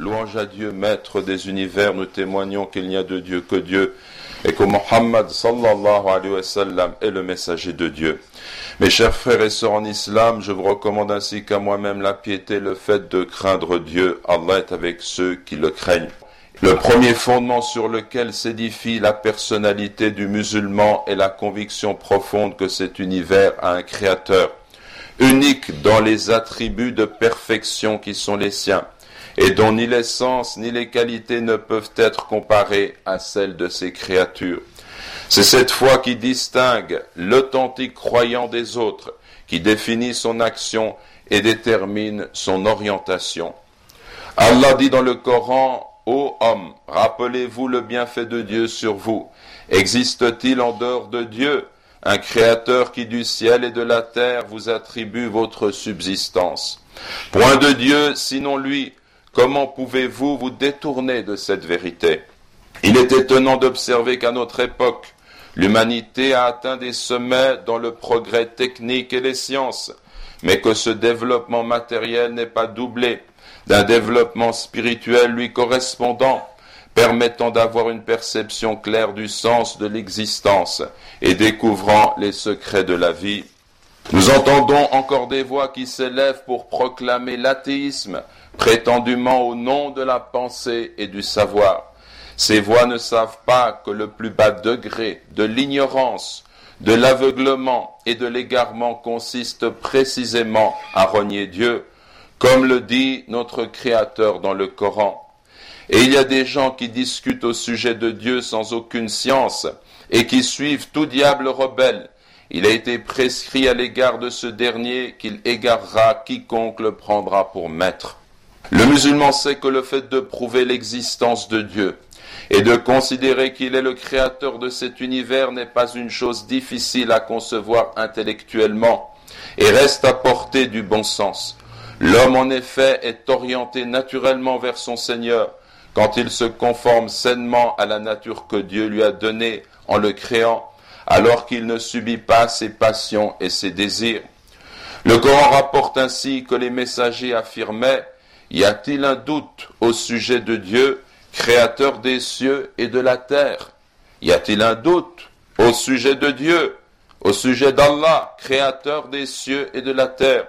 Louange à Dieu, maître des univers, nous témoignons qu'il n'y a de Dieu que Dieu et que Mohammed sallallahu alayhi wa sallam est le messager de Dieu. Mes chers frères et sœurs en islam, je vous recommande ainsi qu'à moi-même la piété, le fait de craindre Dieu. Allah est avec ceux qui le craignent. Le premier fondement sur lequel s'édifie la personnalité du musulman est la conviction profonde que cet univers a un créateur, unique dans les attributs de perfection qui sont les siens, et dont ni l'essence ni les qualités ne peuvent être comparées à celles de ses créatures. C'est cette foi qui distingue l'authentique croyant des autres, qui définit son action et détermine son orientation. Allah dit dans le Coran, Ô homme, rappelez-vous le bienfait de Dieu sur vous. Existe-t-il en dehors de Dieu un créateur qui du ciel et de la terre vous attribue votre subsistance? Point de Dieu, sinon lui, comment pouvez-vous vous détourner de cette vérité? Il est étonnant d'observer qu'à notre époque, l'humanité a atteint des sommets dans le progrès technique et les sciences, mais que ce développement matériel n'est pas doublé d'un développement spirituel lui correspondant, permettant d'avoir une perception claire du sens de l'existence et découvrant les secrets de la vie. Nous entendons encore des voix qui s'élèvent pour proclamer l'athéisme, prétendument au nom de la pensée et du savoir. Ces voix ne savent pas que le plus bas degré de l'ignorance, de l'aveuglement et de l'égarement consiste précisément à renier Dieu, comme le dit notre Créateur dans le Coran. Et il y a des gens qui discutent au sujet de Dieu sans aucune science et qui suivent tout diable rebelle. Il a été prescrit à l'égard de ce dernier qu'il égarera quiconque le prendra pour maître. Le musulman sait que le fait de prouver l'existence de Dieu et de considérer qu'il est le créateur de cet univers n'est pas une chose difficile à concevoir intellectuellement et reste à portée du bon sens. L'homme en effet est orienté naturellement vers son Seigneur quand il se conforme sainement à la nature que Dieu lui a donnée en le créant, alors qu'il ne subit pas ses passions et ses désirs. Le Coran rapporte ainsi que les messagers affirmaient Y a-t-il un doute au sujet de Dieu, créateur des cieux et de la terre? Y a-t-il un doute au sujet de Dieu, au sujet d'Allah, créateur des cieux et de la terre?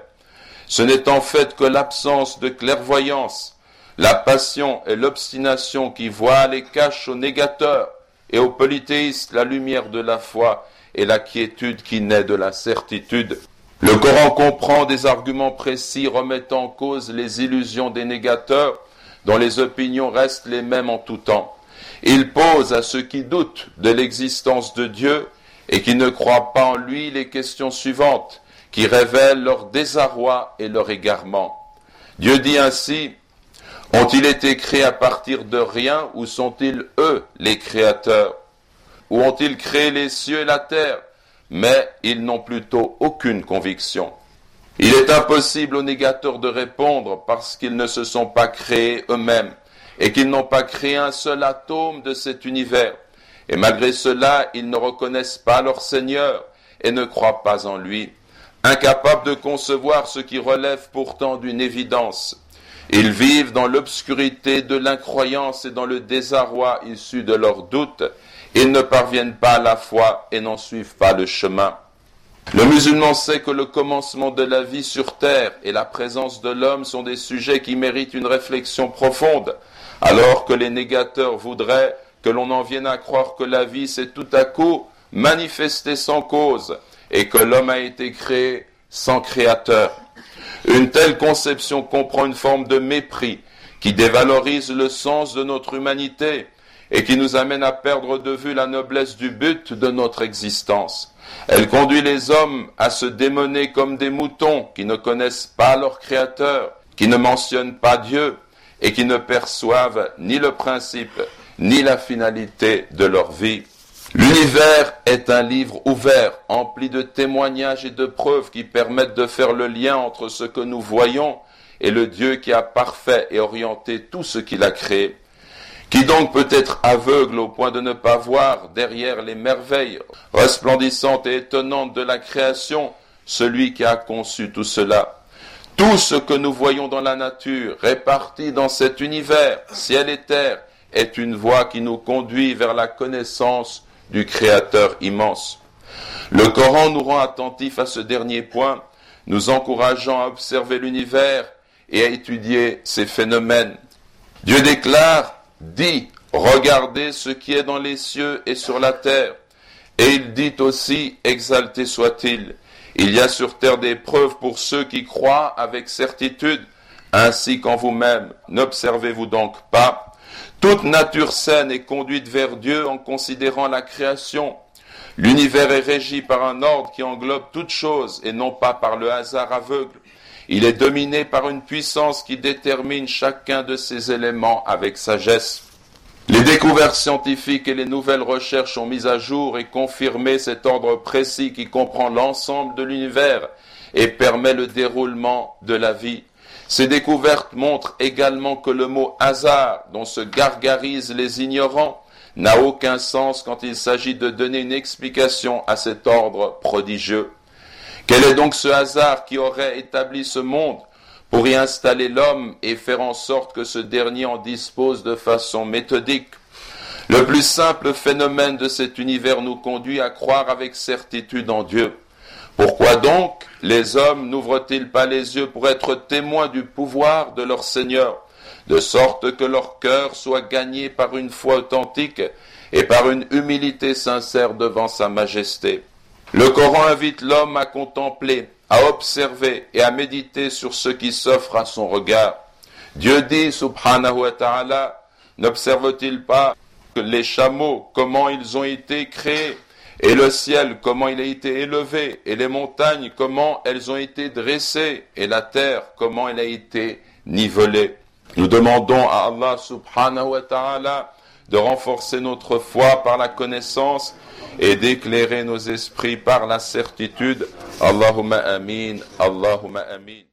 Ce n'est en fait que l'absence de clairvoyance, la passion et l'obstination qui voilent et cachent aux négateurs et aux polythéistes la lumière de la foi et la quiétude qui naît de la certitude. Le Coran comprend des arguments précis remettant en cause les illusions des négateurs dont les opinions restent les mêmes en tout temps. Il pose à ceux qui doutent de l'existence de Dieu et qui ne croient pas en lui les questions suivantes qui révèlent leur désarroi et leur égarement. Dieu dit ainsi, ont-ils été créés à partir de rien ou sont-ils eux les créateurs? Ou ont-ils créé les cieux et la terre? Mais ils n'ont plutôt aucune conviction. Il est impossible aux négateurs de répondre parce qu'ils ne se sont pas créés eux-mêmes et qu'ils n'ont pas créé un seul atome de cet univers. Et malgré cela, ils ne reconnaissent pas leur Seigneur et ne croient pas en lui incapables de concevoir ce qui relève pourtant d'une évidence. Ils vivent dans l'obscurité de l'incroyance et dans le désarroi issu de leurs doutes. Ils ne parviennent pas à la foi et n'en suivent pas le chemin. Le musulman sait que le commencement de la vie sur terre et la présence de l'homme sont des sujets qui méritent une réflexion profonde, alors que les négateurs voudraient que l'on en vienne à croire que la vie s'est tout à coup manifestée sans cause, et que l'homme a été créé sans créateur. Une telle conception comprend une forme de mépris qui dévalorise le sens de notre humanité et qui nous amène à perdre de vue la noblesse du but de notre existence. Elle conduit les hommes à se démoner comme des moutons qui ne connaissent pas leur Créateur, qui ne mentionnent pas Dieu et qui ne perçoivent ni le principe ni la finalité de leur vie. L'univers est un livre ouvert, empli de témoignages et de preuves qui permettent de faire le lien entre ce que nous voyons et le Dieu qui a parfait et orienté tout ce qu'il a créé. Qui donc peut être aveugle au point de ne pas voir derrière les merveilles resplendissantes et étonnantes de la création celui qui a conçu tout cela tout ce que nous voyons dans la nature, réparti dans cet univers, ciel et terre, est une voie qui nous conduit vers la connaissance du Créateur immense. Le Coran nous rend attentifs à ce dernier point, nous encourageant à observer l'univers et à étudier ces phénomènes. Dieu déclare, dit, regardez ce qui est dans les cieux et sur la terre. Et il dit aussi, exalté soit-il, il y a sur terre des preuves pour ceux qui croient avec certitude, ainsi qu'en vous-même. N'observez-vous donc pas Toute nature saine est conduite vers Dieu en considérant la création. L'univers est régi par un ordre qui englobe toutes choses et non pas par le hasard aveugle. Il est dominé par une puissance qui détermine chacun de ces éléments avec sagesse. Les découvertes scientifiques et les nouvelles recherches ont mis à jour et confirmé cet ordre précis qui comprend l'ensemble de l'univers et permet le déroulement de la vie. Ces découvertes montrent également que le mot hasard, dont se gargarisent les ignorants, n'a aucun sens quand il s'agit de donner une explication à cet ordre prodigieux. Quel est donc ce hasard qui aurait établi ce monde pour y installer l'homme et faire en sorte que ce dernier en dispose de façon méthodique? Le plus simple phénomène de cet univers nous conduit à croire avec certitude en Dieu. Pourquoi donc les hommes n'ouvrent-ils pas les yeux pour être témoins du pouvoir de leur Seigneur, de sorte que leur cœur soit gagné par une foi authentique et par une humilité sincère devant sa majesté? Le Coran invite l'homme à contempler, à observer et à méditer sur ce qui s'offre à son regard. Dieu dit, subhanahu wa ta'ala, n'observe-t-il pas les chameaux, comment ils ont été créés, et le ciel, comment il a été élevé, et les montagnes, comment elles ont été dressées, et la terre, comment elle a été nivelée. Nous demandons à Allah subhanahu wa ta'ala de renforcer notre foi par la connaissance et d'éclairer nos esprits par la certitude. Allahumma amin, Allahumma amin.